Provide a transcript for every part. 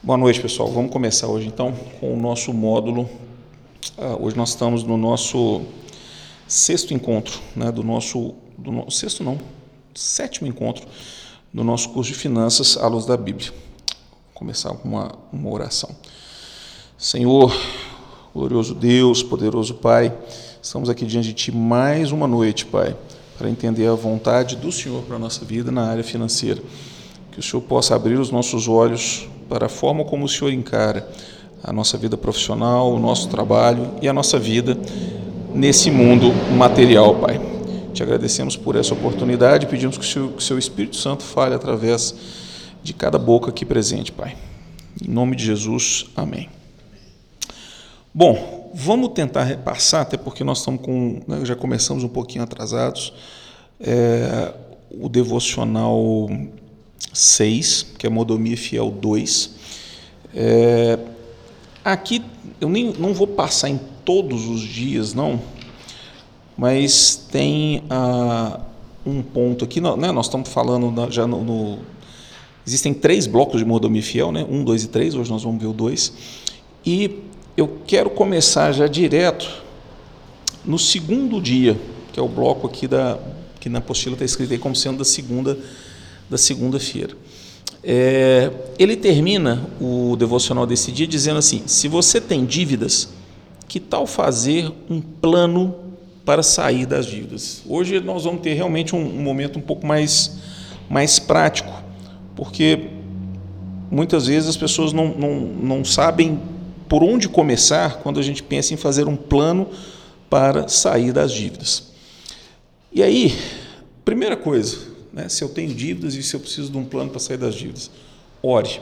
Boa noite, pessoal. Vamos começar hoje então com o nosso módulo. Ah, hoje nós estamos no nosso sexto encontro, né, do nosso, do no, sexto não, sétimo encontro do nosso curso de finanças à luz da Bíblia. Vou começar com uma, uma oração. Senhor, glorioso Deus, poderoso Pai, estamos aqui diante de Ti mais uma noite, Pai, para entender a vontade do Senhor para a nossa vida na área financeira. Que o Senhor possa abrir os nossos olhos para a forma como o Senhor encara a nossa vida profissional, o nosso trabalho e a nossa vida nesse mundo material, Pai. Te agradecemos por essa oportunidade pedimos que o, Seu, que o Seu Espírito Santo fale através de cada boca aqui presente, Pai. Em nome de Jesus, amém. Bom, vamos tentar repassar, até porque nós estamos com, né, já começamos um pouquinho atrasados, é, o devocional 6, que é Modomia Fiel 2. É, aqui eu nem, não vou passar em todos os dias, não, mas tem ah, um ponto aqui, né, nós estamos falando na, já no, no, Existem três blocos de Modomia Fiel, né, um, dois e três, hoje nós vamos ver o dois. E eu quero começar já direto no segundo dia, que é o bloco aqui da que na apostila está escrito aí como sendo da segunda da segunda-feira. É, ele termina o devocional desse dia dizendo assim: se você tem dívidas, que tal fazer um plano para sair das dívidas? Hoje nós vamos ter realmente um, um momento um pouco mais, mais prático, porque muitas vezes as pessoas não, não, não sabem por onde começar quando a gente pensa em fazer um plano para sair das dívidas. E aí, primeira coisa, né, se eu tenho dívidas e se eu preciso de um plano para sair das dívidas, ore.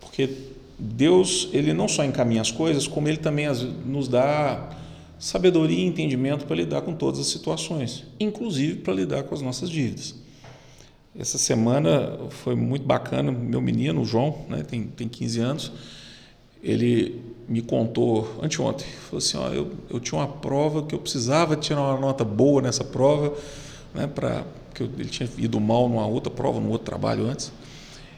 Porque Deus, ele não só encaminha as coisas, como ele também nos dá sabedoria e entendimento para lidar com todas as situações, inclusive para lidar com as nossas dívidas. Essa semana foi muito bacana, meu menino, o João, né, tem, tem 15 anos, ele me contou anteontem, falou assim, ó, eu, eu tinha uma prova que eu precisava tirar uma nota boa nessa prova, né, para que ele tinha ido mal numa outra prova, num outro trabalho antes.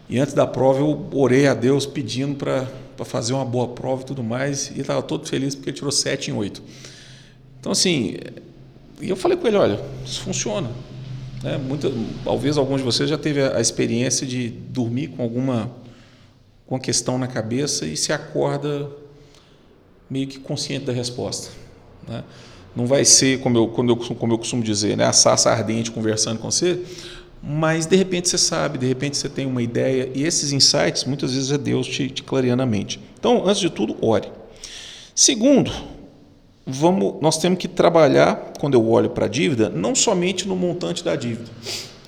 E antes da prova eu orei a Deus pedindo para fazer uma boa prova e tudo mais, e estava todo feliz porque ele tirou 7 em 8. Então assim, e eu falei com ele, olha, isso funciona. Né? Muita, talvez alguns de vocês já teve a, a experiência de dormir com alguma com a questão na cabeça e se acorda meio que consciente da resposta. Né? Não vai ser, como eu, como eu, como eu costumo dizer, né? a sassa ardente conversando com você, mas de repente você sabe, de repente você tem uma ideia, e esses insights muitas vezes é Deus te, te clareando a mente. Então, antes de tudo, ore. Segundo, vamos, nós temos que trabalhar, quando eu olho para a dívida, não somente no montante da dívida.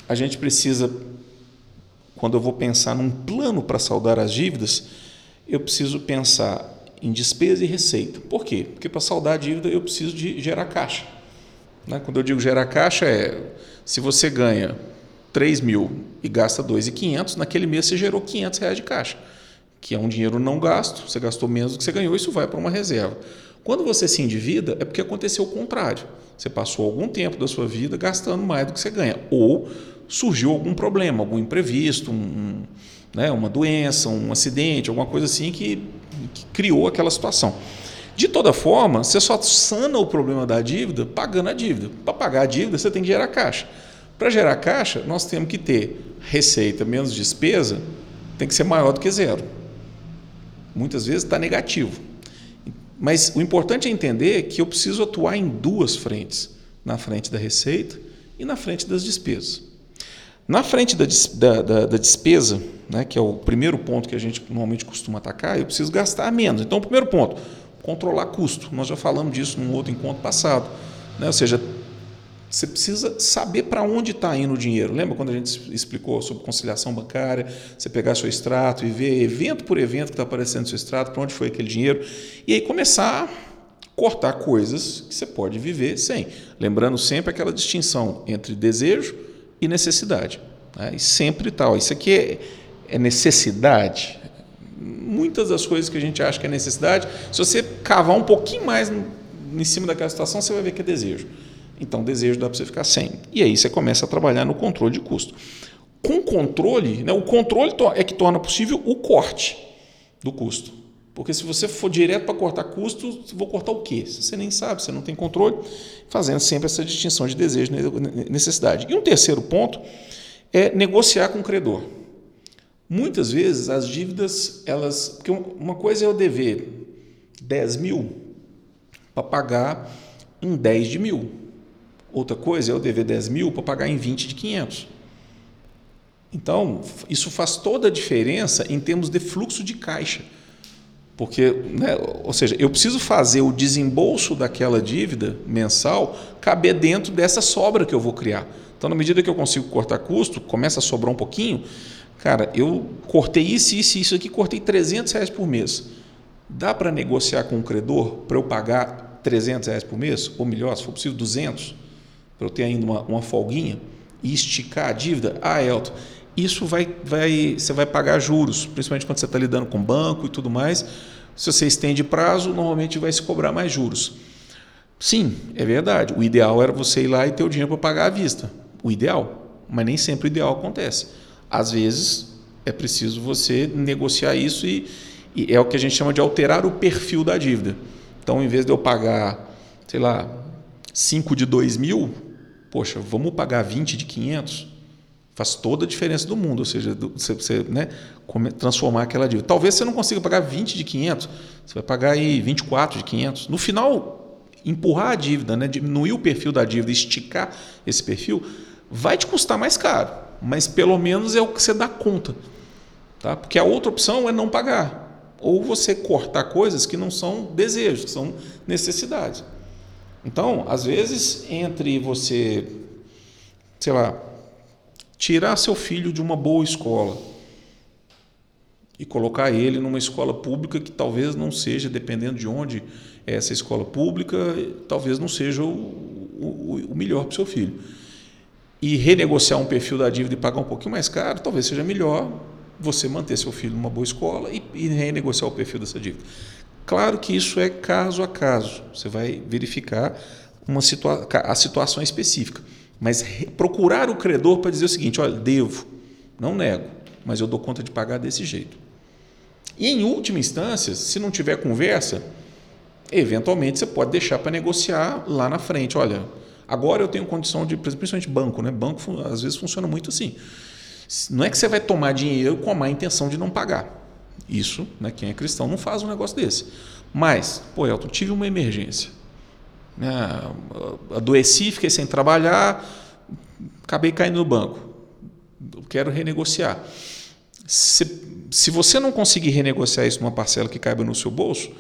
A gente precisa quando eu vou pensar num plano para saldar as dívidas, eu preciso pensar em despesa e receita. Por quê? Porque para saldar a dívida eu preciso de gerar caixa. Né? Quando eu digo gerar caixa é se você ganha 3 mil e gasta 2.500, naquele mês você gerou 500 reais de caixa, que é um dinheiro não gasto, você gastou menos do que você ganhou, isso vai para uma reserva. Quando você se endivida, é porque aconteceu o contrário. Você passou algum tempo da sua vida gastando mais do que você ganha. Ou surgiu algum problema, algum imprevisto, um, né, uma doença, um acidente, alguma coisa assim que, que criou aquela situação. De toda forma, você só sana o problema da dívida pagando a dívida. Para pagar a dívida, você tem que gerar caixa. Para gerar caixa, nós temos que ter receita menos despesa, tem que ser maior do que zero. Muitas vezes está negativo. Mas o importante é entender que eu preciso atuar em duas frentes: na frente da receita e na frente das despesas. Na frente da, da, da, da despesa, né, que é o primeiro ponto que a gente normalmente costuma atacar, eu preciso gastar menos. Então, o primeiro ponto, controlar custo. Nós já falamos disso num outro encontro passado. Né? Ou seja, você precisa saber para onde está indo o dinheiro. Lembra quando a gente explicou sobre conciliação bancária? Você pegar seu extrato e ver evento por evento que está aparecendo no seu extrato, para onde foi aquele dinheiro, e aí começar a cortar coisas que você pode viver sem. Lembrando sempre aquela distinção entre desejo e necessidade. Né? E sempre tal. Isso aqui é, é necessidade. Muitas das coisas que a gente acha que é necessidade, se você cavar um pouquinho mais em cima daquela situação, você vai ver que é desejo. Então, desejo dá para você ficar sem. E aí você começa a trabalhar no controle de custo. com controle, né, o controle é que torna possível o corte do custo. Porque se você for direto para cortar custo, vou cortar o quê? Você nem sabe, você não tem controle, fazendo sempre essa distinção de desejo e necessidade. E um terceiro ponto é negociar com o credor. Muitas vezes as dívidas, elas. Porque uma coisa é eu dever 10 mil para pagar em 10 de mil. Outra coisa é eu dever 10 mil para pagar em 20 de 500. Então, isso faz toda a diferença em termos de fluxo de caixa. Porque, né, ou seja, eu preciso fazer o desembolso daquela dívida mensal caber dentro dessa sobra que eu vou criar. Então, na medida que eu consigo cortar custo, começa a sobrar um pouquinho, cara, eu cortei isso, isso, isso aqui, cortei 300 reais por mês. Dá para negociar com o credor para eu pagar 300 reais por mês? Ou melhor, se for possível, 200? Para eu ter ainda uma, uma folguinha e esticar a dívida? Ah, Elton, isso vai, vai, você vai pagar juros, principalmente quando você está lidando com banco e tudo mais. Se você estende prazo, normalmente vai se cobrar mais juros. Sim, é verdade. O ideal era você ir lá e ter o dinheiro para pagar à vista. O ideal. Mas nem sempre o ideal acontece. Às vezes é preciso você negociar isso e, e é o que a gente chama de alterar o perfil da dívida. Então, em vez de eu pagar, sei lá, 5 de 2 mil, poxa, vamos pagar 20 de 500? Faz toda a diferença do mundo, ou seja, você, você né, transformar aquela dívida. Talvez você não consiga pagar 20 de 500, você vai pagar aí 24 de 500. No final, empurrar a dívida, né, diminuir o perfil da dívida, esticar esse perfil, vai te custar mais caro, mas pelo menos é o que você dá conta. Tá? Porque a outra opção é não pagar. Ou você cortar coisas que não são desejos, que são necessidades. Então, às vezes, entre você, sei lá, tirar seu filho de uma boa escola e colocar ele numa escola pública que talvez não seja, dependendo de onde é essa escola pública, talvez não seja o, o, o melhor para o seu filho. E renegociar um perfil da dívida e pagar um pouquinho mais caro, talvez seja melhor você manter seu filho numa boa escola e, e renegociar o perfil dessa dívida. Claro que isso é caso a caso, você vai verificar uma situa a situação específica. Mas procurar o credor para dizer o seguinte: olha, devo, não nego, mas eu dou conta de pagar desse jeito. E em última instância, se não tiver conversa, eventualmente você pode deixar para negociar lá na frente. Olha, agora eu tenho condição de, principalmente banco, né? Banco às vezes funciona muito assim. Não é que você vai tomar dinheiro com a má intenção de não pagar. Isso, né, quem é cristão não faz um negócio desse. Mas, pô, Elton, tive uma emergência. Né? Adoeci, fiquei sem trabalhar, acabei caindo no banco. Quero renegociar. Se, se você não conseguir renegociar isso numa parcela que caiba no seu bolso,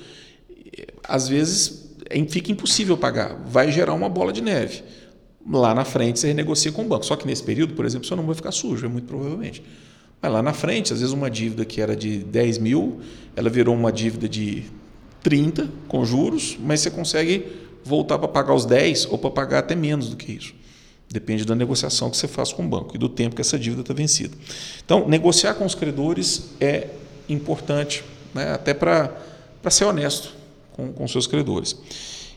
às vezes é, fica impossível pagar. Vai gerar uma bola de neve. Lá na frente você renegocia com o banco. Só que nesse período, por exemplo, você não vai ficar sujo, é muito provavelmente. Mas lá na frente, às vezes uma dívida que era de 10 mil, ela virou uma dívida de 30 com juros, mas você consegue voltar para pagar os 10 ou para pagar até menos do que isso. Depende da negociação que você faz com o banco e do tempo que essa dívida está vencida. Então, negociar com os credores é importante, né, até para ser honesto com, com seus credores.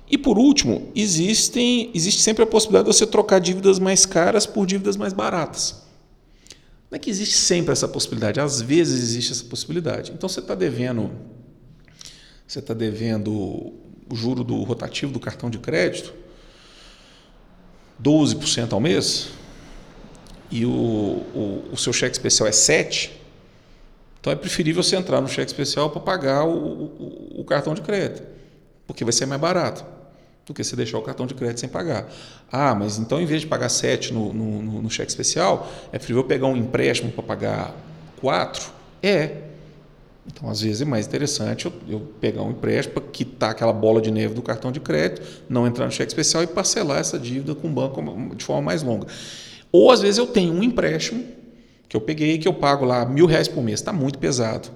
E por último, existem, existe sempre a possibilidade de você trocar dívidas mais caras por dívidas mais baratas. Não é que existe sempre essa possibilidade, às vezes existe essa possibilidade. Então você está devendo, você está devendo o juro do rotativo do cartão de crédito, 12% ao mês, e o, o, o, seu cheque especial é 7%, então é preferível você entrar no cheque especial para pagar o, o, o, cartão de crédito, porque vai ser mais barato do que você deixar o cartão de crédito sem pagar. Ah, mas então em vez de pagar 7 no, no, no cheque especial, é preferível pegar um empréstimo para pagar 4? É, então, às vezes, é mais interessante eu, eu pegar um empréstimo para quitar aquela bola de neve do cartão de crédito, não entrar no cheque especial e parcelar essa dívida com o banco de forma mais longa. Ou, às vezes, eu tenho um empréstimo que eu peguei que eu pago lá mil reais por mês. Está muito pesado.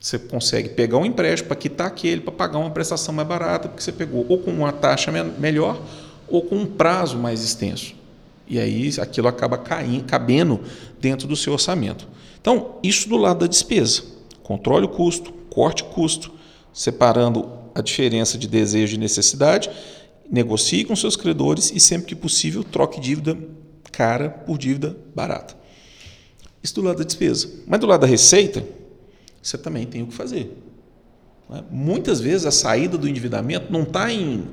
Você consegue pegar um empréstimo para quitar aquele, para pagar uma prestação mais barata, porque você pegou ou com uma taxa melhor ou com um prazo mais extenso. E aí aquilo acaba caindo, cabendo dentro do seu orçamento. Então, isso do lado da despesa. Controle o custo, corte o custo, separando a diferença de desejo e necessidade, negocie com seus credores e, sempre que possível, troque dívida cara por dívida barata. Isso do lado da despesa. Mas do lado da receita, você também tem o que fazer. Né? Muitas vezes a saída do endividamento não está em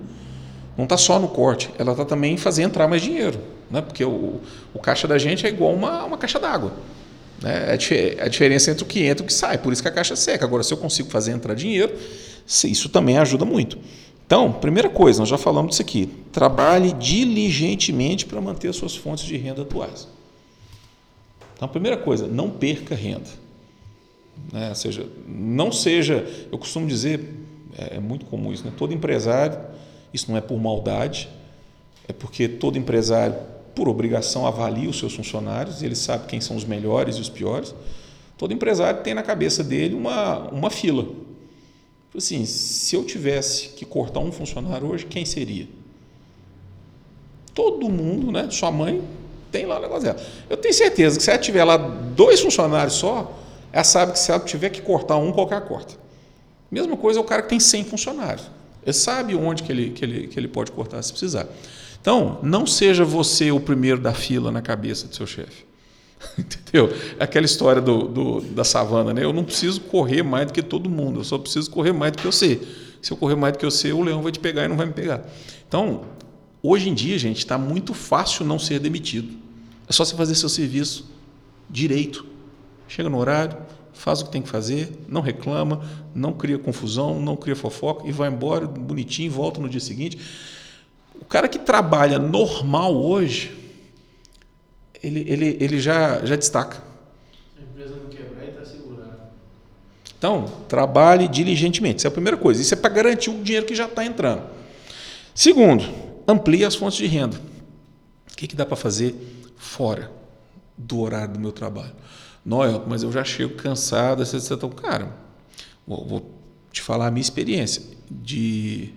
não está só no corte, ela está também em fazer entrar mais dinheiro. Né? Porque o, o caixa da gente é igual uma, uma caixa d'água. Né? É a diferença entre o que entra e o que sai, por isso que a caixa seca. Agora, se eu consigo fazer entrar dinheiro, isso também ajuda muito. Então, primeira coisa, nós já falamos disso aqui. Trabalhe diligentemente para manter as suas fontes de renda atuais. Então, primeira coisa, não perca renda. Né? Ou seja, não seja, eu costumo dizer, é, é muito comum isso, né? todo empresário, isso não é por maldade, é porque todo empresário, por obrigação, avalia os seus funcionários, ele sabe quem são os melhores e os piores. Todo empresário tem na cabeça dele uma, uma fila. Assim, se eu tivesse que cortar um funcionário hoje, quem seria? Todo mundo, né? Sua mãe tem lá o negócio dela. Eu tenho certeza que se ela tiver lá dois funcionários só, ela sabe que se ela tiver que cortar um, qualquer corta. Mesma coisa é o cara que tem 100 funcionários. Ele sabe onde que ele, que ele, que ele pode cortar se precisar. Então, não seja você o primeiro da fila na cabeça do seu chefe. Entendeu? É aquela história do, do, da savana, né? Eu não preciso correr mais do que todo mundo, eu só preciso correr mais do que você. Se eu correr mais do que você, o leão vai te pegar e não vai me pegar. Então, hoje em dia, gente, está muito fácil não ser demitido. É só você fazer seu serviço direito. Chega no horário, faz o que tem que fazer, não reclama, não cria confusão, não cria fofoca e vai embora bonitinho, volta no dia seguinte. O cara que trabalha normal hoje, ele, ele, ele já, já destaca. A empresa não quebrar e está segurada. Então, trabalhe diligentemente. Isso é a primeira coisa. Isso é para garantir o dinheiro que já está entrando. Segundo, amplie as fontes de renda. O que, que dá para fazer fora do horário do meu trabalho? Noel, mas eu já chego cansado, etc. Então, cara, vou, vou te falar a minha experiência. De,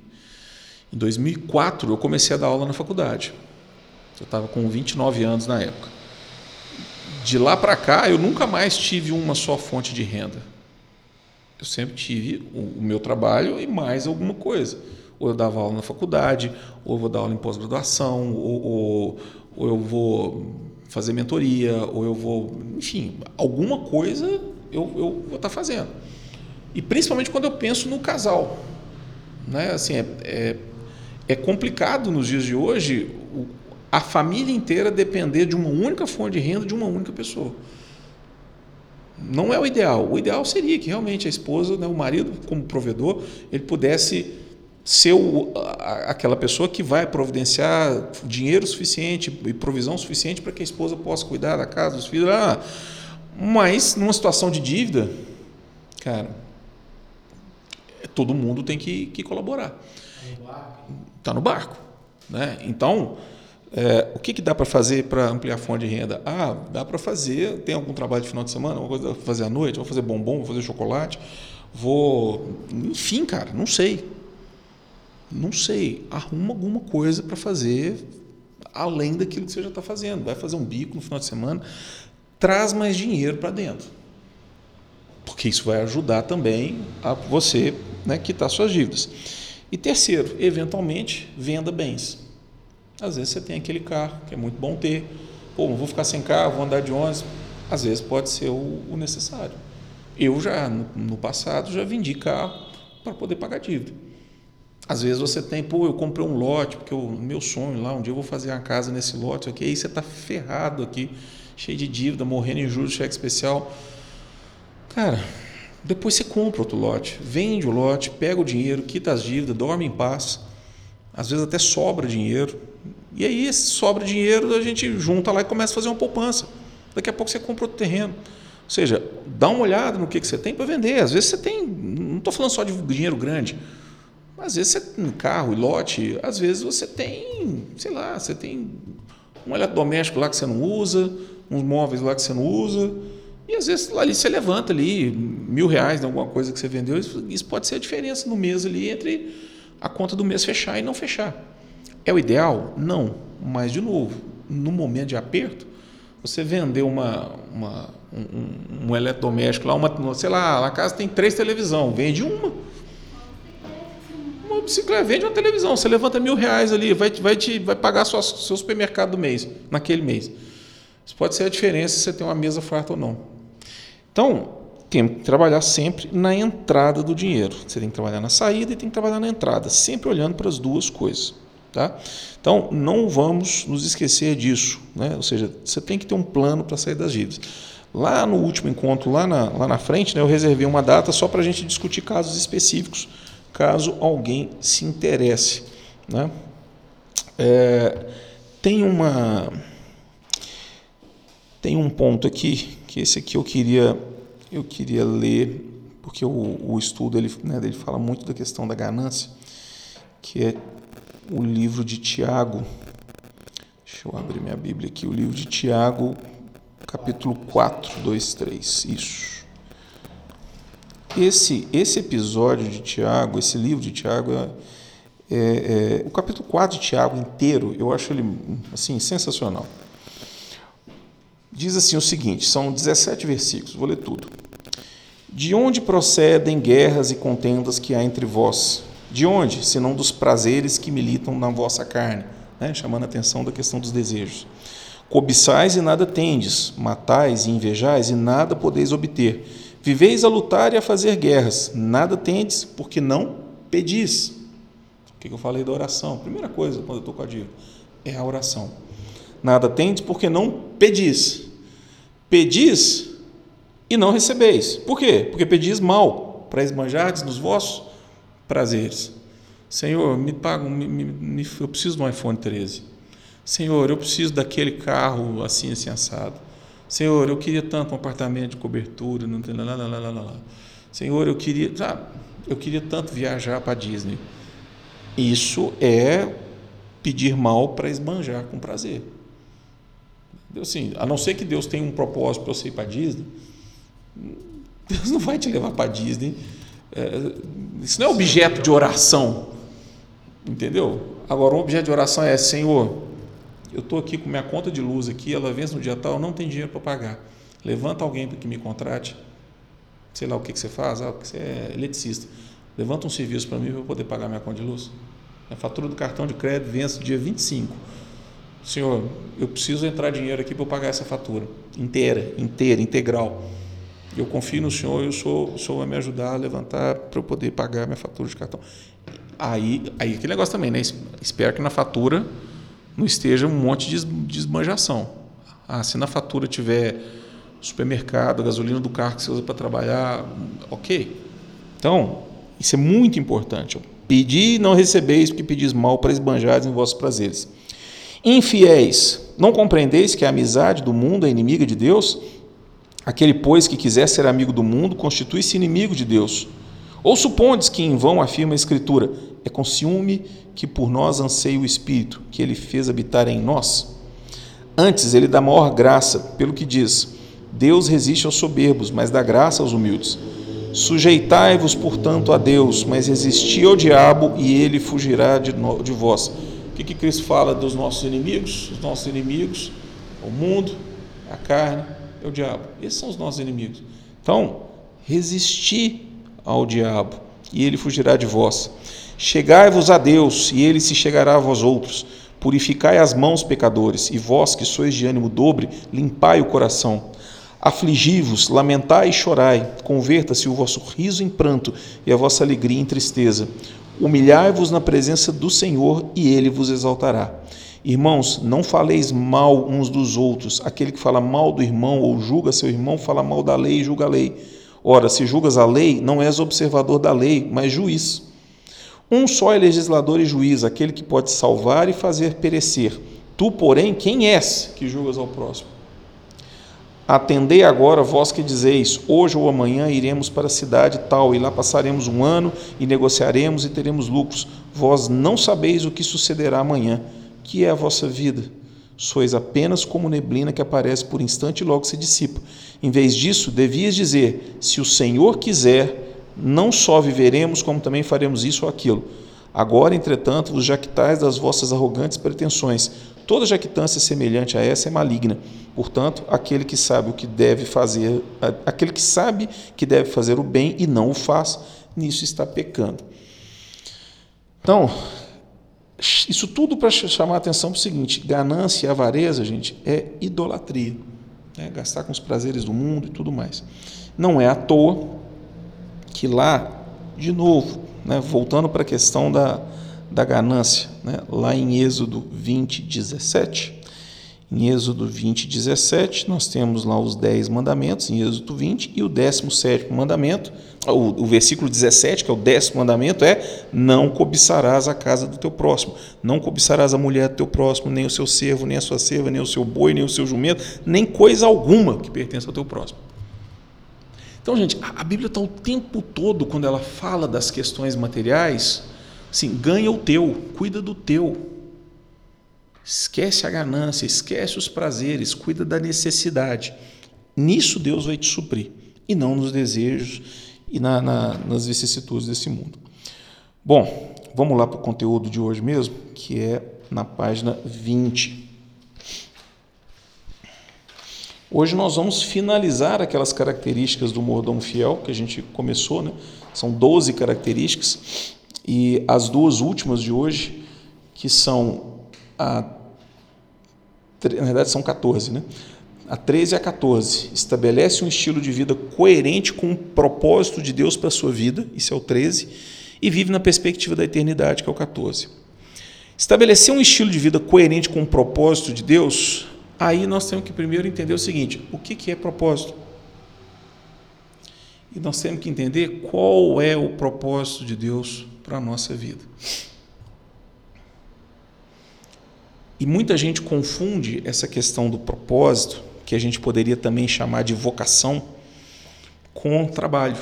em 2004, eu comecei a dar aula na faculdade. Eu estava com 29 anos na época. De lá para cá, eu nunca mais tive uma só fonte de renda. Eu sempre tive o, meu trabalho e mais alguma coisa. Ou eu dava aula na faculdade, ou eu vou dar aula em pós-graduação, ou, ou, ou eu vou fazer mentoria, ou eu vou. Enfim, alguma coisa eu, eu vou estar tá fazendo. E principalmente quando eu penso no casal. Né? Assim, é, é, é complicado nos dias de hoje a família inteira depender de uma única fonte de renda de uma única pessoa. Não é o ideal. O ideal seria que realmente a esposa, né, o marido, como provedor, ele pudesse ser o, aquela pessoa que vai providenciar dinheiro suficiente e provisão suficiente para que a esposa possa cuidar da casa, dos filhos. Ah, mas numa situação de dívida, cara, todo mundo tem que, que colaborar. Está no barco. Né? Então, é, o que, que dá para fazer para ampliar a fonte de renda? Ah, dá para fazer. Tem algum trabalho de final de semana? Vou fazer à noite? Vou fazer bombom? Vou fazer chocolate? Vou. Enfim, cara, não sei. Não sei. Arruma alguma coisa para fazer além daquilo que você já está fazendo. Vai fazer um bico no final de semana. Traz mais dinheiro para dentro. Porque isso vai ajudar também a você né, quitar suas dívidas. E terceiro, eventualmente, venda bens. Às vezes você tem aquele carro que é muito bom ter. Pô, não vou ficar sem carro, vou andar de ônibus. Às vezes pode ser o, necessário. Eu já, no, no, passado, já vendi carro para poder pagar dívida. Às vezes você tem, pô, eu comprei um lote, porque o meu sonho lá, um dia eu vou fazer uma casa nesse lote, aqui, aí você está ferrado aqui, cheio de dívida, morrendo em juros, cheque especial. Cara, depois você compra outro lote, vende o lote, pega o dinheiro, quita as dívidas, dorme em paz. Às vezes até sobra dinheiro, e aí, esse sobra dinheiro, a gente junta lá e começa a fazer uma poupança. Daqui a pouco você compra outro terreno. Ou seja, dá uma olhada no que, que você tem para vender. Às vezes você tem, não estou falando só de dinheiro grande, mas às vezes você tem carro e lote, às vezes você tem, sei lá, você tem um eletrodoméstico lá que você não usa, uns móveis lá que você não usa, e às vezes ali você levanta ali mil reais em alguma coisa que você vendeu, isso pode ser a diferença no mês ali entre a conta do mês fechar e não fechar. É o ideal? Não. Mas, de novo, no momento de aperto, você vendeu uma, uma, um, um eletrodoméstico lá, uma, sei lá, a casa tem três televisão, vende uma. Uma bicicleta, vende uma televisão, você levanta mil reais ali, vai, vai, te, vai pagar sua, seu supermercado do mês, naquele mês. Isso pode ser a diferença se você tem uma mesa farta ou não. Então, tem que trabalhar sempre na entrada do dinheiro. Você tem que trabalhar na saída e tem que trabalhar na entrada, sempre olhando para as duas coisas. Tá? Então, não vamos nos esquecer disso. Né? Ou seja, você tem que ter um plano para sair das dívidas. Lá no último encontro, lá na, lá na frente, né, eu reservei uma data só para a gente discutir casos específicos, caso alguém se interesse. Né? É, tem uma tem um ponto aqui que esse aqui eu queria eu queria ler porque o, o estudo ele, né, ele fala muito da questão da ganância que é o livro de Tiago deixa eu abrir minha Bíblia aqui o livro de Tiago capítulo 4, 2, 3. Isso. Esse, esse episódio de Tiago, esse livro de Tiago, é, é, é, o capítulo 4 de Tiago inteiro, eu acho ele assim sensacional. Diz assim o seguinte: são 17 versículos, vou ler tudo. De onde procedem guerras e contendas que há entre vós? De onde, senão dos prazeres que militam na vossa carne? Né? Chamando a atenção da questão dos desejos. Cobiçais e nada tendes, matais e invejais e nada podeis obter. Viveis a lutar e a fazer guerras, nada tendes, porque não pedis. O que eu falei da oração? Primeira coisa, quando eu estou com a dívida, é a oração. Nada tendes, porque não pedis. Pedis e não recebeis. Por quê? Porque pedis mal, para esbanjardes nos vossos prazeres. Senhor, me paga, me, me, eu preciso de um iPhone 13. Senhor, eu preciso daquele carro assim, assim, assado. Senhor, eu queria tanto um apartamento de cobertura, não tem lá, lá. Senhor, eu queria, sabe, eu queria tanto viajar para Disney. Isso é pedir mal para esbanjar com prazer. Assim, a não ser que Deus tenha um propósito para você ir para Disney, Deus não vai te levar para Disney. É, isso não é objeto de oração, entendeu? Agora, o objeto de oração é Senhor, eu estou aqui com minha conta de luz aqui, ela vence no dia tal, não tem dinheiro para pagar. Levanta alguém que me contrate, sei lá o que, que você faz, ah, você é eletricista. Levanta um serviço para mim para eu poder pagar minha conta de luz. A fatura do cartão de crédito vence dia 25. Senhor, eu preciso entrar dinheiro aqui para eu pagar essa fatura inteira, inteira, integral. Eu confio no Senhor e o Senhor, vai me ajudar a levantar para eu poder pagar minha fatura de cartão. Aí, aí aquele negócio também, né? Espero que na fatura não esteja um monte de desmanjação. Ah, se na fatura tiver supermercado, gasolina do carro que você usa para trabalhar, ok. Então, isso é muito importante. Pedir e não recebeis, porque pedis mal para esbanjares em vossos prazeres. Infiéis, não compreendeis que a amizade do mundo é inimiga de Deus? Aquele, pois, que quiser ser amigo do mundo, constitui-se inimigo de Deus. Ou supondes que em vão afirma a Escritura: é com ciúme que por nós anseia o Espírito, que ele fez habitar em nós? Antes, ele dá maior graça, pelo que diz: Deus resiste aos soberbos, mas dá graça aos humildes. Sujeitai-vos, portanto, a Deus, mas resisti ao diabo e ele fugirá de, de vós. O que, que Cristo fala dos nossos inimigos? Os nossos inimigos, o mundo, a carne, é o diabo. Esses são os nossos inimigos. Então, resisti ao diabo e ele fugirá de vós. Chegai-vos a Deus, e ele se chegará a vós outros. Purificai as mãos, pecadores, e vós que sois de ânimo dobre, limpai o coração. Afligi-vos, lamentai e chorai, converta-se o vosso riso em pranto e a vossa alegria em tristeza. Humilhai-vos na presença do Senhor, e ele vos exaltará. Irmãos, não faleis mal uns dos outros. Aquele que fala mal do irmão ou julga seu irmão, fala mal da lei e julga a lei. Ora, se julgas a lei, não és observador da lei, mas juiz. Um só é legislador e juiz, aquele que pode salvar e fazer perecer. Tu, porém, quem és que julgas ao próximo? Atendei agora, vós que dizeis: hoje ou amanhã iremos para a cidade tal, e lá passaremos um ano, e negociaremos e teremos lucros. Vós não sabeis o que sucederá amanhã. Que é a vossa vida? Sois apenas como neblina que aparece por instante e logo se dissipa. Em vez disso, devias dizer: se o Senhor quiser, não só viveremos, como também faremos isso ou aquilo. Agora, entretanto, vos jactais das vossas arrogantes pretensões. Toda jactância semelhante a essa é maligna. Portanto, aquele que sabe o que deve fazer, aquele que sabe que deve fazer o bem e não o faz, nisso está pecando. Então, isso tudo para chamar a atenção para o seguinte: ganância e avareza, gente, é idolatria. Né? Gastar com os prazeres do mundo e tudo mais. Não é à toa que lá, de novo, né, voltando para a questão da, da ganância, né, lá em Êxodo 20, 17, em Êxodo 20, 17, nós temos lá os 10 mandamentos, em Êxodo 20, e o 17 mandamento, o, o versículo 17, que é o décimo mandamento, é: Não cobiçarás a casa do teu próximo, não cobiçarás a mulher do teu próximo, nem o seu servo, nem a sua serva, nem o seu boi, nem o seu jumento, nem coisa alguma que pertença ao teu próximo. Então, gente, a Bíblia está o tempo todo, quando ela fala das questões materiais, assim, ganha o teu, cuida do teu. Esquece a ganância, esquece os prazeres, cuida da necessidade. Nisso Deus vai te suprir, e não nos desejos e na, na, nas vicissitudes desse mundo. Bom, vamos lá para o conteúdo de hoje mesmo, que é na página 20. Hoje nós vamos finalizar aquelas características do mordomo fiel que a gente começou, né? São 12 características e as duas últimas de hoje, que são a na verdade são 14, né? A 13 e a 14 estabelece um estilo de vida coerente com o propósito de Deus para a sua vida, isso é o 13, e vive na perspectiva da eternidade, que é o 14. Estabelecer um estilo de vida coerente com o propósito de Deus, aí nós temos que primeiro entender o seguinte: o que é propósito? E nós temos que entender qual é o propósito de Deus para a nossa vida. E muita gente confunde essa questão do propósito que a gente poderia também chamar de vocação, com trabalho.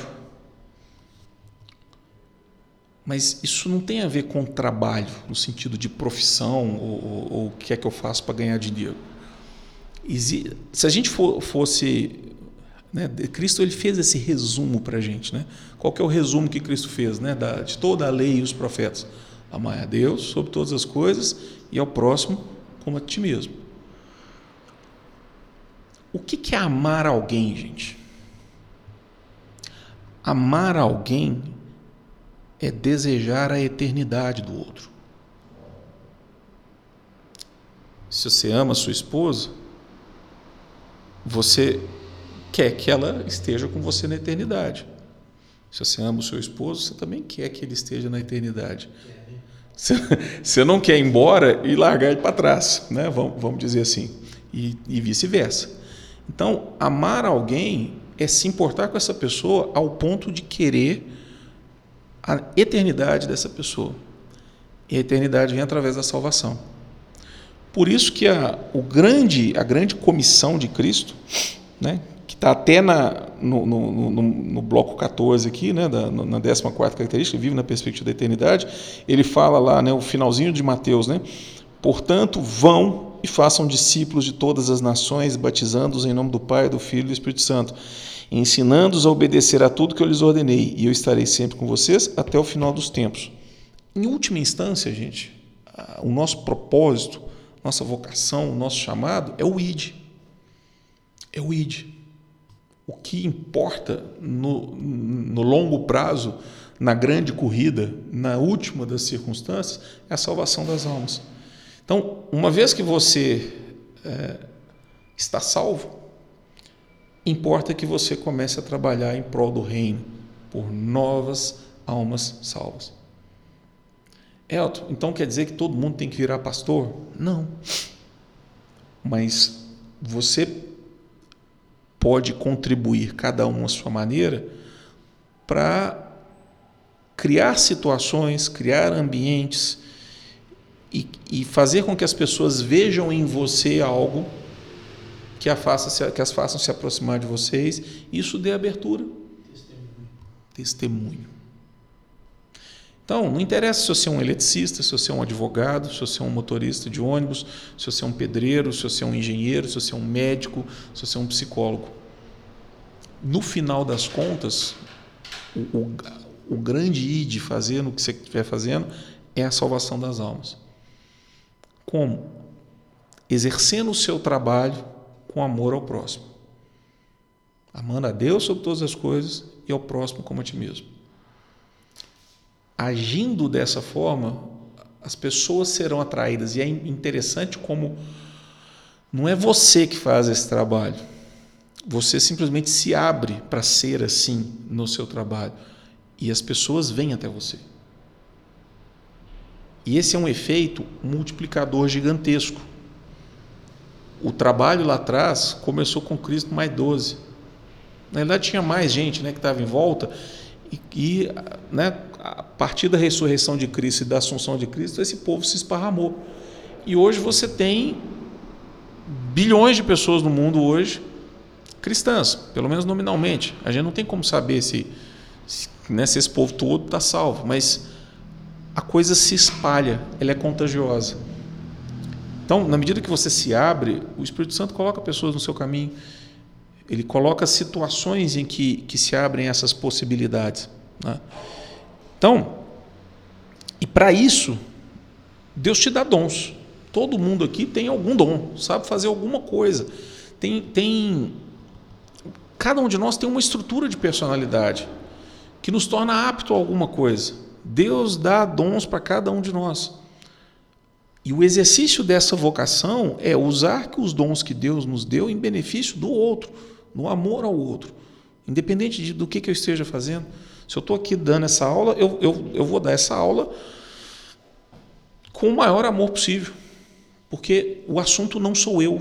Mas isso não tem a ver com trabalho, no sentido de profissão ou, ou, o que é que eu faço para ganhar dinheiro. Se a gente for, fosse. Né, Cristo ele fez esse resumo para a gente. Né? Qual que é o resumo que Cristo fez né, da, de toda a lei e os profetas? Amar a Deus sobre todas as coisas e ao próximo como a ti mesmo. O que é amar alguém, gente? Amar alguém é desejar a eternidade do outro. Se você ama sua esposa, você quer que ela esteja com você na eternidade. Se você ama o seu esposo, você também quer que ele esteja na eternidade. Você não quer ir embora e largar ele para trás, né? vamos, vamos dizer assim, e, e vice-versa. Então, amar alguém é se importar com essa pessoa ao ponto de querer a eternidade dessa pessoa. E a eternidade vem através da salvação. Por isso que a, o grande, a grande comissão de Cristo, né, que está até na, no, no, no, no, bloco 14 aqui, né, da, na 14 característica, vive na perspectiva da eternidade, ele fala lá, né, o finalzinho de Mateus, né, portanto, vão e façam discípulos de todas as nações, batizando-os em nome do Pai, do Filho e do Espírito Santo, ensinando-os a obedecer a tudo que eu lhes ordenei, e eu estarei sempre com vocês até o final dos tempos. Em última instância, gente, o nosso propósito, nossa vocação, o nosso chamado é o ID. É o ID. O que importa no, no longo prazo, na grande corrida, na última das circunstâncias, é a salvação das almas. Então, uma vez que você é, está salvo, importa que você comece a trabalhar em prol do reino, por novas almas salvas. Elton, então quer dizer que todo mundo tem que virar pastor? Não. Mas você pode contribuir, cada um à sua maneira, para criar situações, criar ambientes e, e fazer com que as pessoas vejam em você algo que, a faça, que as façam se aproximar de vocês, isso dê abertura. Testemunho. Testemunho. Então, não interessa se você é um eletricista, se você é um advogado, se você é um motorista de ônibus, se você é um pedreiro, se você é um engenheiro, se você é um médico, se você é um psicólogo. No final das contas, o, o, o grande ir de fazer no que você estiver fazendo é a salvação das almas. Como? Exercendo o seu trabalho com amor ao próximo. Amando a Deus sobre todas as coisas e ao próximo como a ti mesmo. Agindo dessa forma, As pessoas serão atraídas. E é interessante como não é você que faz esse trabalho. Você simplesmente se abre para ser assim no seu trabalho. E as pessoas vêm até você. E esse é um efeito multiplicador gigantesco. O trabalho lá atrás começou com Cristo mais 12. Na verdade, tinha mais gente né, que estava em volta. E, e né, a partir da ressurreição de Cristo e da assunção de Cristo, esse povo se esparramou. E hoje você tem bilhões de pessoas no mundo hoje cristãs, pelo menos nominalmente. A gente não tem como saber se, se, né, se esse povo todo está salvo, mas a coisa se espalha, ela é contagiosa. Então, na medida que você se abre, o Espírito Santo coloca pessoas no seu caminho, ele coloca situações em que, que se abrem essas possibilidades. Né? Então, e para isso, Deus te dá dons. Todo mundo aqui tem algum dom, sabe fazer alguma coisa. Tem, tem, cada um de nós tem uma estrutura de personalidade que nos torna apto a alguma coisa. Deus dá dons para cada um de nós. E o exercício dessa vocação é usar os dons que Deus nos deu em benefício do outro, no amor ao outro, independente de, do que, que eu esteja fazendo. Se eu estou aqui dando essa aula, eu, eu, eu vou dar essa aula com o maior amor possível, porque o assunto não sou eu,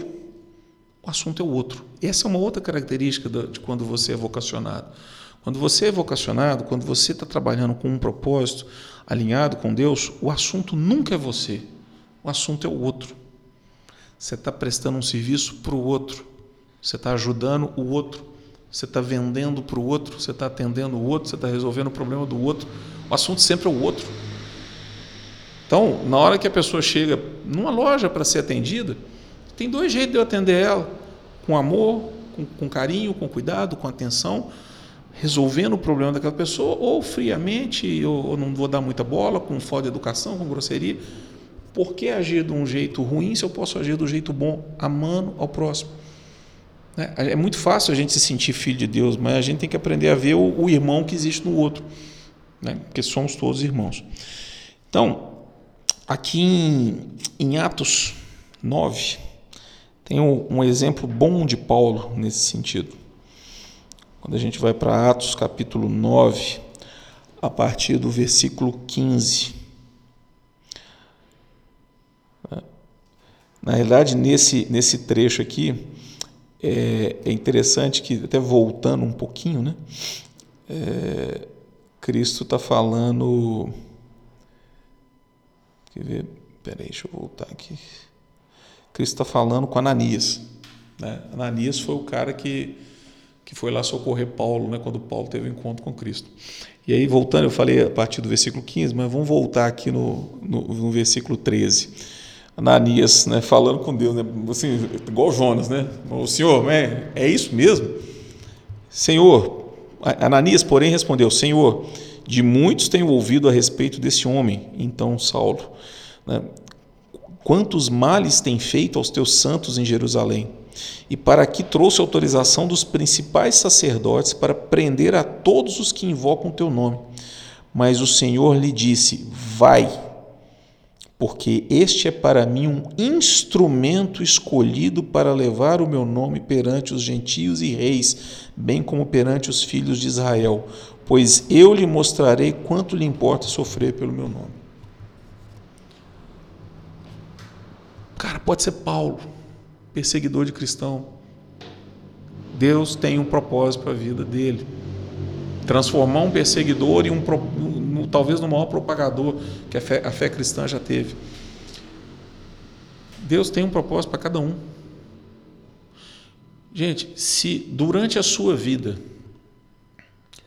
o assunto é o outro. Essa é uma outra característica de quando você é vocacionado. Quando você é vocacionado, quando você está trabalhando com um propósito alinhado com Deus, o assunto nunca é você, o assunto é o outro. Você está prestando um serviço para o outro, você está ajudando o outro, você está vendendo para o outro, você está atendendo o outro, você está resolvendo o problema do outro. O assunto sempre é o outro. Então, na hora que a pessoa chega numa loja para ser atendida, tem dois jeitos de eu atender ela: com amor, com, com carinho, com cuidado, com atenção resolvendo o problema daquela pessoa, ou friamente, ou não vou dar muita bola, com falta de educação, com grosseria. Por que agir de um jeito ruim se eu posso agir do jeito bom, amando ao próximo? É, é muito fácil a gente se sentir filho de Deus, mas a gente tem que aprender a ver o, o irmão que existe no outro, né? porque somos todos irmãos. Então, aqui em, em Atos 9, tem um, um exemplo bom de Paulo nesse sentido. Quando a gente vai para Atos capítulo 9, a partir do versículo 15. Na realidade, nesse, nesse trecho aqui, é, é interessante que, até voltando um pouquinho, né? É, Cristo está falando. Quer ver? Peraí, deixa eu voltar aqui. Cristo está falando com Ananias. Né? Ananias foi o cara que que foi lá socorrer Paulo, né, quando Paulo teve um encontro com Cristo. E aí, voltando, eu falei a partir do versículo 15, mas vamos voltar aqui no, no, no versículo 13. Ananias, né, falando com Deus, né, assim, igual Jonas, né? O Senhor, é, é isso mesmo? Senhor, Ananias, porém, respondeu: Senhor, de muitos tenho ouvido a respeito desse homem. Então, Saulo, né, quantos males tem feito aos teus santos em Jerusalém? e para que trouxe autorização dos principais sacerdotes para prender a todos os que invocam o teu nome. Mas o Senhor lhe disse: Vai, porque este é para mim um instrumento escolhido para levar o meu nome perante os gentios e reis, bem como perante os filhos de Israel, pois eu lhe mostrarei quanto lhe importa sofrer pelo meu nome. Cara, pode ser Paulo perseguidor de cristão. Deus tem um propósito para a vida dele. Transformar um perseguidor em um, talvez no maior propagador que a fé, a fé cristã já teve. Deus tem um propósito para cada um. Gente, se durante a sua vida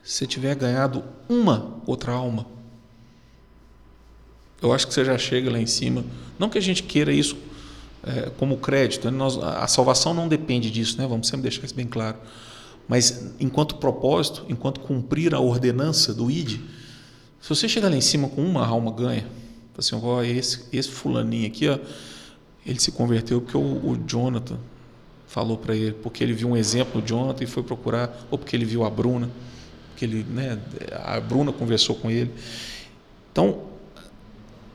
você tiver ganhado uma outra alma, eu acho que você já chega lá em cima. Não que a gente queira isso é, como crédito. Nós, a salvação não depende disso, né? vamos sempre deixar isso bem claro. Mas enquanto propósito, enquanto cumprir a ordenança do ID, se você chegar lá em cima com uma alma ganha, assim, ó, esse, esse fulaninho aqui, ó, ele se converteu porque o, o Jonathan falou para ele, porque ele viu um exemplo do Jonathan e foi procurar, ou porque ele viu a Bruna, porque ele, né, a Bruna conversou com ele. Então,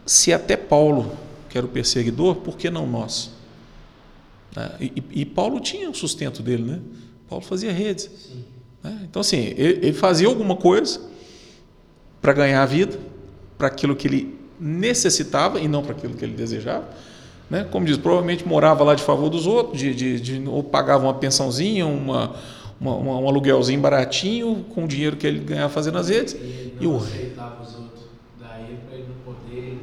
se até Paulo, que era o perseguidor, por que não nós? Né? E, e, Paulo tinha o sustento dele, né? Paulo fazia redes. Né? Então, assim, ele, ele fazia alguma coisa para ganhar a vida, para aquilo que ele necessitava e não para aquilo que ele desejava. Né? Como diz, provavelmente morava lá de favor dos outros, de, de, de ou pagava uma pensãozinha, uma, uma, uma, um aluguelzinho baratinho com o dinheiro que ele ganhava fazendo as redes. Não e o... aceitava os outros, daí para ele não poder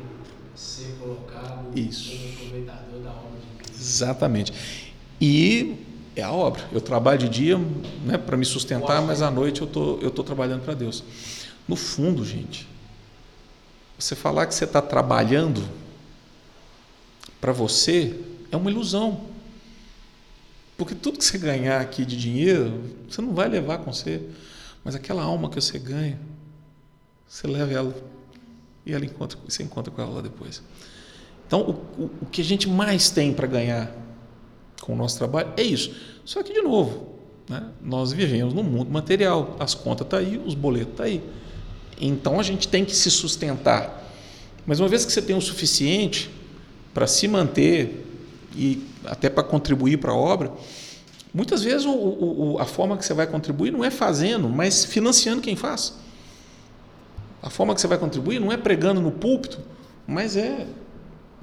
ser colocado Isso. como aproveitador da obra de Deus. Exatamente. E é a obra. Eu trabalho de dia né, para me sustentar, mas à noite eu tô, eu tô trabalhando para Deus. No fundo, gente, você falar que você está trabalhando para você é uma ilusão. Porque tudo que você ganhar aqui de dinheiro, você não vai levar com você. Mas aquela alma que você ganha, você leva ela e ela encontra, você encontra com ela lá depois. Então, o, o, o que a gente mais tem para ganhar com o nosso trabalho é isso. Só que, de novo, né, nós vivemos num mundo material. As contas estão tá aí, os boletos estão tá aí. Então, a gente tem que se sustentar. Mas uma vez que você tem o suficiente para se manter e até para contribuir para a obra, muitas vezes o, o, a forma que você vai contribuir não é fazendo, mas financiando quem faz. A forma que você vai contribuir não é pregando no púlpito, mas é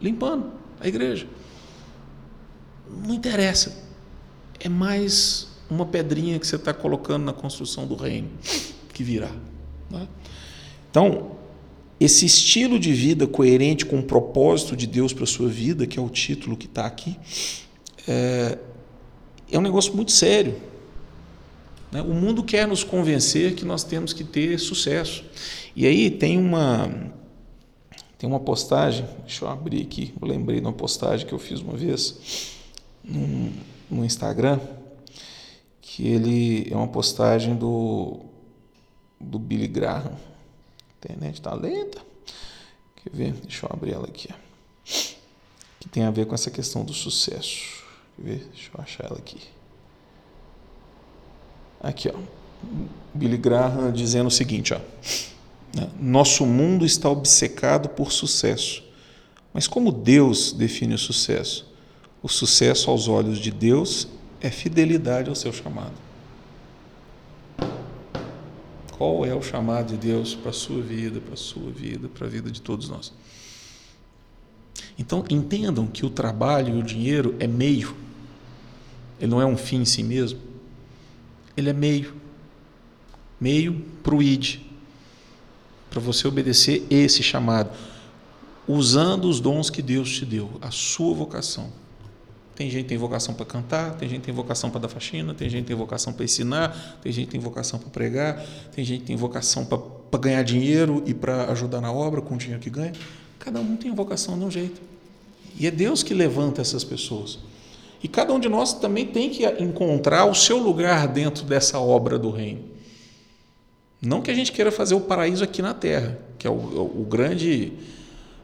limpando a igreja. Não interessa. É mais uma pedrinha que você está colocando na construção do reino que virá. Né? Então, esse estilo de vida coerente com o propósito de Deus para a sua vida, que é o título que está aqui, é, é um negócio muito sério. Né? O mundo quer nos convencer que nós temos que ter sucesso. E aí tem uma tem uma postagem, deixa eu abrir aqui, eu lembrei de uma postagem que eu fiz uma vez no, no Instagram, que ele é uma postagem do, do Billy Graham. Internet está lenta. Quer ver? Deixa eu abrir ela aqui. Que tem a ver com essa questão do sucesso. Quer ver? Deixa eu achar ela aqui. Aqui, ó. Billy Graham dizendo o seguinte, ó. Né? Nosso mundo está obcecado por sucesso. Mas como Deus define o sucesso? O sucesso aos olhos de Deus é fidelidade ao seu chamado. Qual é o chamado de Deus para a sua vida, para a sua vida, para a vida de todos nós? Então, entendam que o trabalho e o dinheiro é meio. Ele não é um fim em si mesmo. Ele é meio. Meio para o ID. Para você obedecer esse chamado. Usando os dons que Deus te deu, a sua vocação. Tem gente que tem vocação para cantar, tem gente que tem vocação para dar faxina, tem gente que tem vocação para ensinar, tem gente que tem vocação para pregar, tem gente que tem vocação para ganhar dinheiro e para ajudar na obra com o dinheiro que ganha. Cada um tem vocação de um jeito. E é Deus que levanta essas pessoas. E cada um de nós também tem que encontrar o seu lugar dentro dessa obra do reino. Não que a gente queira fazer o paraíso aqui na terra, que é o, o grande,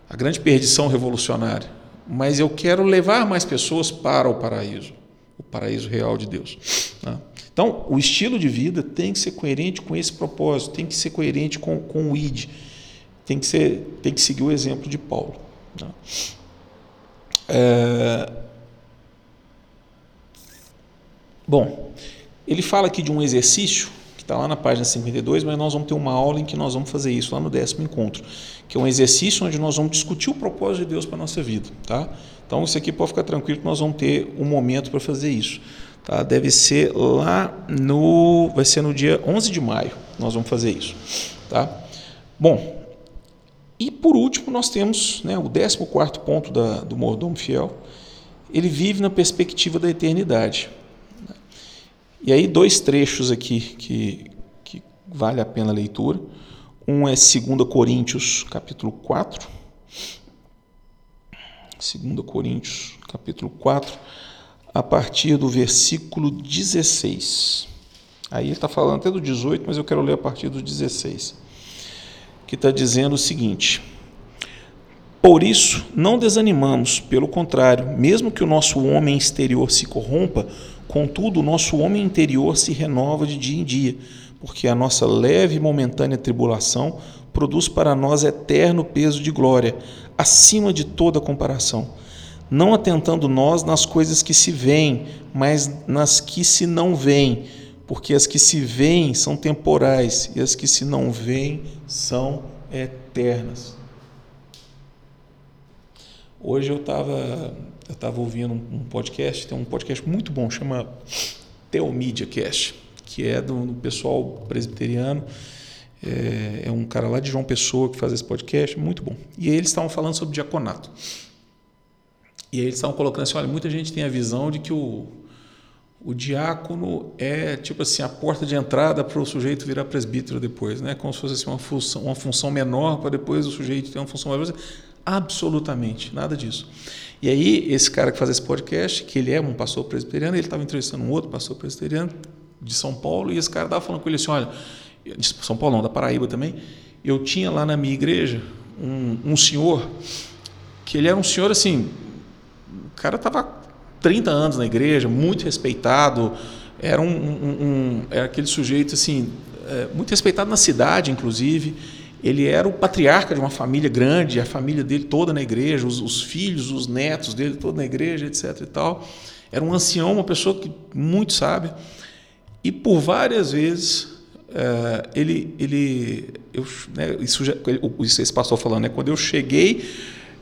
a grande perdição revolucionária, mas eu quero levar mais pessoas para o paraíso, o paraíso real de Deus. Né? Então, o estilo de vida tem que ser coerente com esse propósito, tem que ser coerente com, com o ID, tem que, ser, tem que seguir o exemplo de Paulo. Né? É... Bom, ele fala aqui de um exercício que está lá na página 52, mas nós vamos ter uma aula em que nós vamos fazer isso lá no décimo encontro, que é um exercício onde nós vamos discutir o propósito de Deus para a nossa vida. Tá? Então, isso aqui pode ficar tranquilo que nós vamos ter um momento para fazer isso. Tá? Deve ser lá no. Vai ser no dia 11 de maio, nós vamos fazer isso. Tá? Bom, e por último, nós temos né, o 14 ponto da, do mordomo fiel. Ele vive na perspectiva da eternidade. E aí, dois trechos aqui que, que vale a pena a leitura. Um é 2 Coríntios, capítulo 4. 2 Coríntios, capítulo 4, a partir do versículo 16. Aí ele está falando até do 18, mas eu quero ler a partir do 16 que está dizendo o seguinte: Por isso, não desanimamos, pelo contrário, mesmo que o nosso homem exterior se corrompa, contudo, o nosso homem interior se renova de dia em dia, porque a nossa leve e momentânea tribulação produz para nós eterno peso de glória, acima de toda comparação, não atentando nós nas coisas que se veem, mas nas que se não veem, porque as que se veem são temporais e as que se não veem são eternas. Hoje eu estava eu tava ouvindo um podcast, tem um podcast muito bom, chama Teomídia Cast, que é do, do pessoal presbiteriano. É, é, um cara lá de João Pessoa que faz esse podcast, muito bom. E aí eles estavam falando sobre diaconato. E aí eles estavam colocando assim: olha, muita gente tem a visão de que o, o diácono é tipo assim a porta de entrada para o sujeito virar presbítero depois, né? Como se fosse assim, uma função, uma função menor para depois o sujeito ter uma função maior. Absolutamente, nada disso. E aí, esse cara que faz esse podcast, que ele é um pastor presbiteriano, ele estava entrevistando um outro pastor presbiteriano de São Paulo, e esse cara estava falando com ele assim: olha, de São Paulo não, da Paraíba também, eu tinha lá na minha igreja um, um senhor, que ele era um senhor assim, o cara estava 30 anos na igreja, muito respeitado, era um, um, um era aquele sujeito assim, é, muito respeitado na cidade, inclusive, ele era o patriarca de uma família grande, a família dele toda na igreja, os, os, filhos, os netos dele toda na igreja, etc. e tal. Era um ancião, uma pessoa que muito sábia. E por várias vezes é, ele, ele, eu, né, isso, já, isso esse pastor falando, né, quando eu cheguei,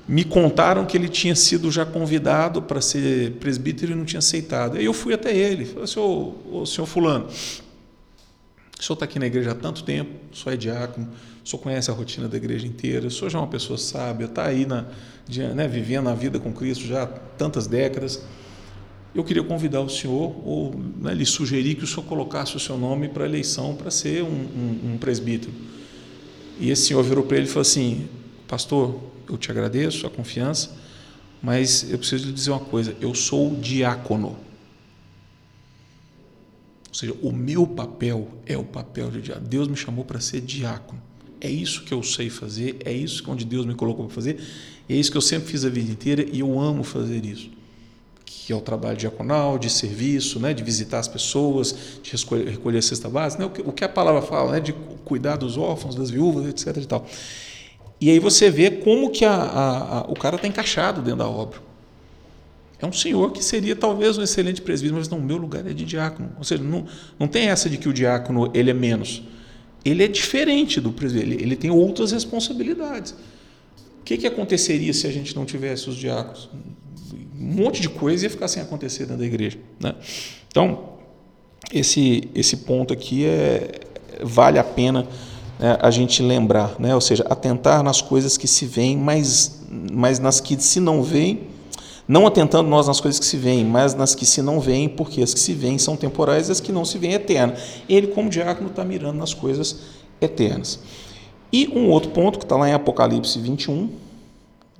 me contaram que ele tinha sido já convidado para ser presbítero e não tinha aceitado. Aí eu fui até ele, falei, senhor, ô, senhor fulano, o senhor está aqui na igreja há tanto tempo, o senhor é diácono, o senhor conhece a rotina da igreja inteira, o senhor já é uma pessoa sábia, está aí na, né, vivendo a vida com Cristo já há tantas décadas. Eu queria convidar o senhor, ou né, lhe sugerir que o senhor colocasse o seu nome para eleição para ser um, um, um presbítero. E esse senhor virou para ele e falou assim: Pastor, eu te agradeço a confiança, mas eu preciso lhe dizer uma coisa: eu sou diácono. Ou seja, o meu papel é o papel de diácono. Deus me chamou para ser diácono. É isso que eu sei fazer, é isso onde Deus me colocou para fazer, é isso que eu sempre fiz a vida inteira e eu amo fazer isso. Que é o trabalho diaconal, de serviço, né, de visitar as pessoas, de recolher, a cesta básica, né, o, que, o que a palavra fala, né, de cuidar dos órfãos, das viúvas, etc. E, tal. e aí você vê como que a, a, a, o cara está encaixado dentro da obra. É um senhor que seria talvez um excelente presbítero, mas não, meu lugar é de diácono. Ou seja, não, não tem essa de que o diácono ele é menos ele é diferente do presbítero, ele, ele tem outras responsabilidades. O que, que aconteceria se a gente não tivesse os diáconos? Um monte de coisa ia ficar sem acontecer dentro da igreja. Né? Então, esse, esse ponto aqui é, vale a pena né, a gente lembrar, né? ou seja, atentar nas coisas que se veem, mas, mas nas que se não veem, não atentando nós nas coisas que se veem, mas nas que se não veem, porque as que se veem são temporais e as que não se veem eternas. Ele, como diácono, está mirando nas coisas eternas. E um outro ponto que está lá em Apocalipse 21,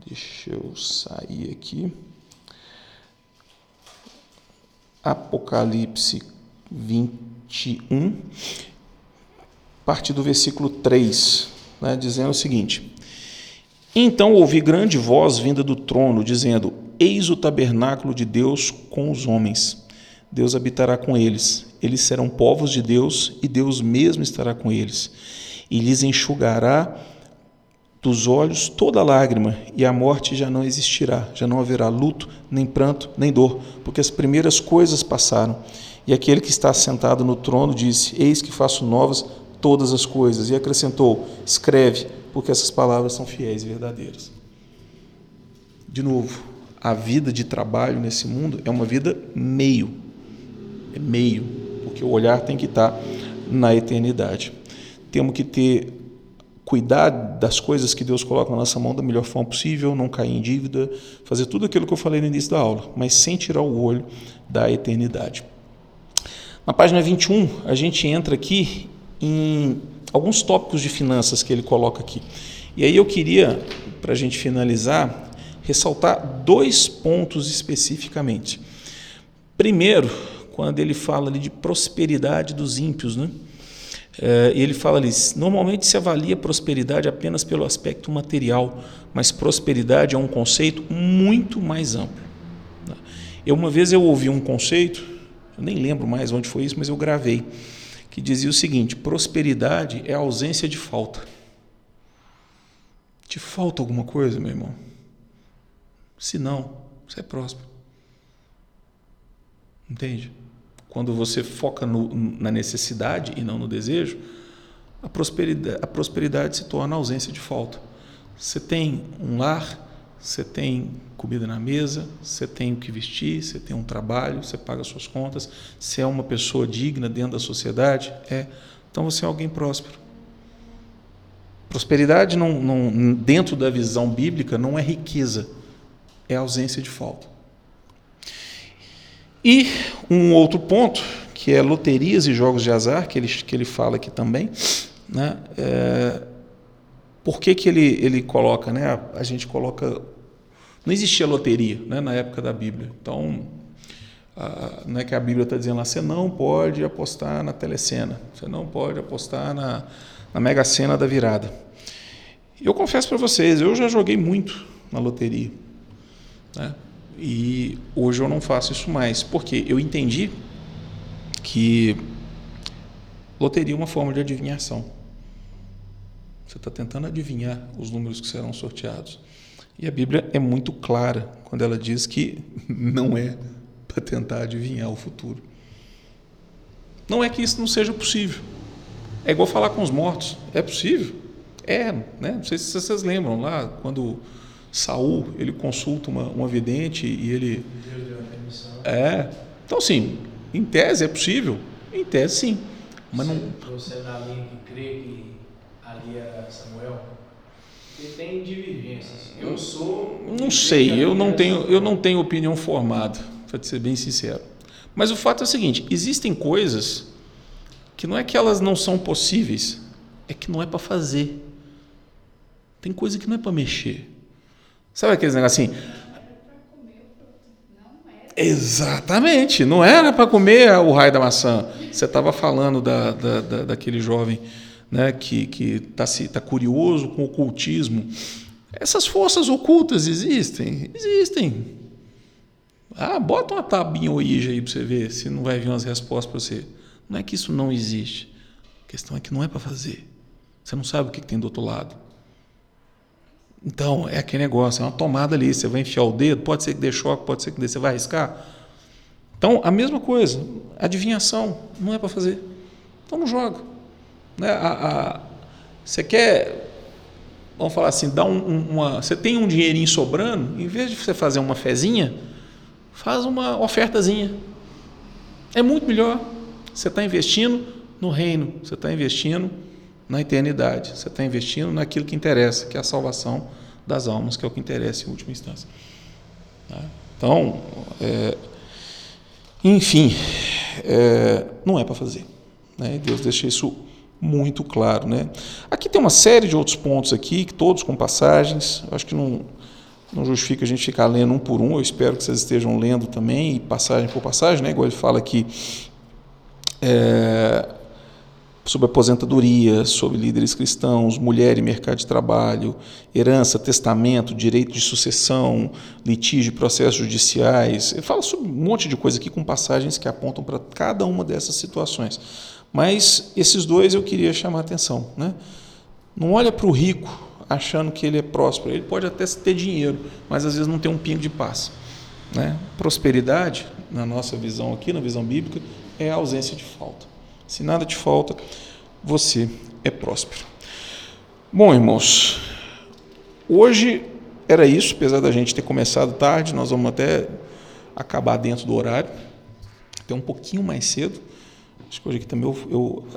deixa eu sair aqui. Apocalipse 21, a partir do versículo 3, né, dizendo o seguinte: Então ouvi grande voz vinda do trono, dizendo: Eis o tabernáculo de Deus com os homens. Deus habitará com eles. Eles serão povos de Deus e Deus mesmo estará com eles. E lhes enxugará dos olhos toda lágrima, e a morte já não existirá, já não haverá luto, nem pranto, nem dor, porque as primeiras coisas passaram. E aquele que está sentado no trono disse: Eis que faço novas todas as coisas. E acrescentou: Escreve, porque essas palavras são fiéis e verdadeiras. De novo, a vida de trabalho nesse mundo é uma vida meio. É meio, porque o olhar tem que estar na eternidade. Temos que ter cuidar das coisas que Deus coloca na nossa mão da melhor forma possível, não cair em dívida, fazer tudo aquilo que eu falei no início da aula, mas sem tirar o olho da eternidade. Na página 21, a gente entra aqui em alguns tópicos de finanças que ele coloca aqui. E aí eu queria, para a gente finalizar, ressaltar dois pontos especificamente. Primeiro, quando ele fala ali de prosperidade dos ímpios, né? É, ele fala ali, normalmente se avalia prosperidade apenas pelo aspecto material, mas prosperidade é um conceito muito mais amplo. Eu uma vez eu ouvi um conceito, eu nem lembro mais onde foi isso, mas eu gravei, que dizia o seguinte: prosperidade é a ausência de falta. Te falta alguma coisa, meu irmão? Se não, você é próspero. Entende? Quando você foca no, na necessidade e não no desejo, a prosperidade, a prosperidade se torna ausência de falta. Você tem um lar, você tem comida na mesa, você tem o que vestir, você tem um trabalho, você paga suas contas, você é uma pessoa digna dentro da sociedade, é. Então você é alguém próspero. Prosperidade não, não, dentro da visão bíblica não é riqueza, é ausência de falta. E um outro ponto, que é loterias e jogos de azar, que ele, que ele fala aqui também, né? É, por que, que ele, ele coloca? Né? A, a gente coloca. Não existia loteria né, na época da Bíblia. Então, a, não é que a Bíblia está dizendo lá, você não pode apostar na telecena, você não pode apostar na, na mega sena da virada. Eu confesso para vocês, eu já joguei muito na loteria. Né? E hoje eu não faço isso mais, porque eu entendi que loteria é uma forma de adivinhação. Você está tentando adivinhar os números que serão sorteados. E a Bíblia é muito clara quando ela diz que não é para tentar adivinhar o futuro. Não é que isso não seja possível. É igual falar com os mortos. É possível? É, né? Não sei se vocês lembram lá, quando Saul ele consulta uma, uma vidente e ele. É. Então, sim, em tese é possível. Em tese, sim. Mas você, não. Você da linha que crê que ali é Samuel? Porque tem divergências. Eu sou. Não sei, eu não tenho, eu não tenho opinião formada, para ser bem sincero. Mas o fato é o seguinte: existem coisas que não é que elas não são possíveis, é que não é para fazer. Tem coisa que não é para mexer. Sabe aqueles negócios assim? Exatamente, não era para comer o raio da maçã. Você estava falando da, da, da, daquele jovem né, que está tá curioso com o ocultismo. Essas forças ocultas existem? Existem. Ah, bota uma tabinha Ouija aí para você ver se não vai vir umas respostas para você. Não é que isso não existe. A questão é que não é para fazer. Você não sabe o que tem do outro lado. Então, é aquele negócio, é uma tomada ali, você vai enfiar o dedo, pode ser que dê choque, pode ser que dê, você vai arriscar. Então, a mesma coisa, adivinhação, não é para fazer. Então não joga. Né? A, a, você quer, vamos falar assim, dar um, uma, você tem um dinheirinho sobrando, em vez de você fazer uma fezinha, faz uma ofertazinha. É muito melhor. Você está investindo no reino, você está investindo na eternidade. Você está investindo naquilo que interessa, que é a salvação das almas, que é o que interessa em última instância. Tá? Então, é, enfim, é, não é para fazer. Né? Deus deixa isso muito claro. Né? Aqui tem uma série de outros pontos aqui, todos com passagens. Eu acho que não, não justifica a gente ficar lendo um por um. Eu espero que vocês estejam lendo também, passagem por passagem, né? igual ele fala aqui. É, sobre aposentadoria, sobre líderes cristãos, mulher e mercado de trabalho, herança, testamento, direito de sucessão, litígio, processos judiciais. Ele fala sobre um monte de coisa aqui com passagens que apontam para cada uma dessas situações. Mas esses dois eu queria chamar a atenção. Né? Não olha para o rico achando que ele é próspero. Ele pode até ter dinheiro, mas às vezes não tem um pingo de paz. Né? Prosperidade, na nossa visão aqui, na visão bíblica, é a ausência de falta. Se nada te falta, você é próspero. Bom, irmãos, hoje era isso, apesar da gente ter começado tarde, nós vamos até acabar dentro do horário, até um pouquinho mais cedo. Acho que hoje aqui também eu, eu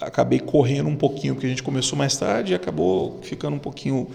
acabei correndo um pouquinho, porque a gente começou mais tarde e acabou ficando um pouquinho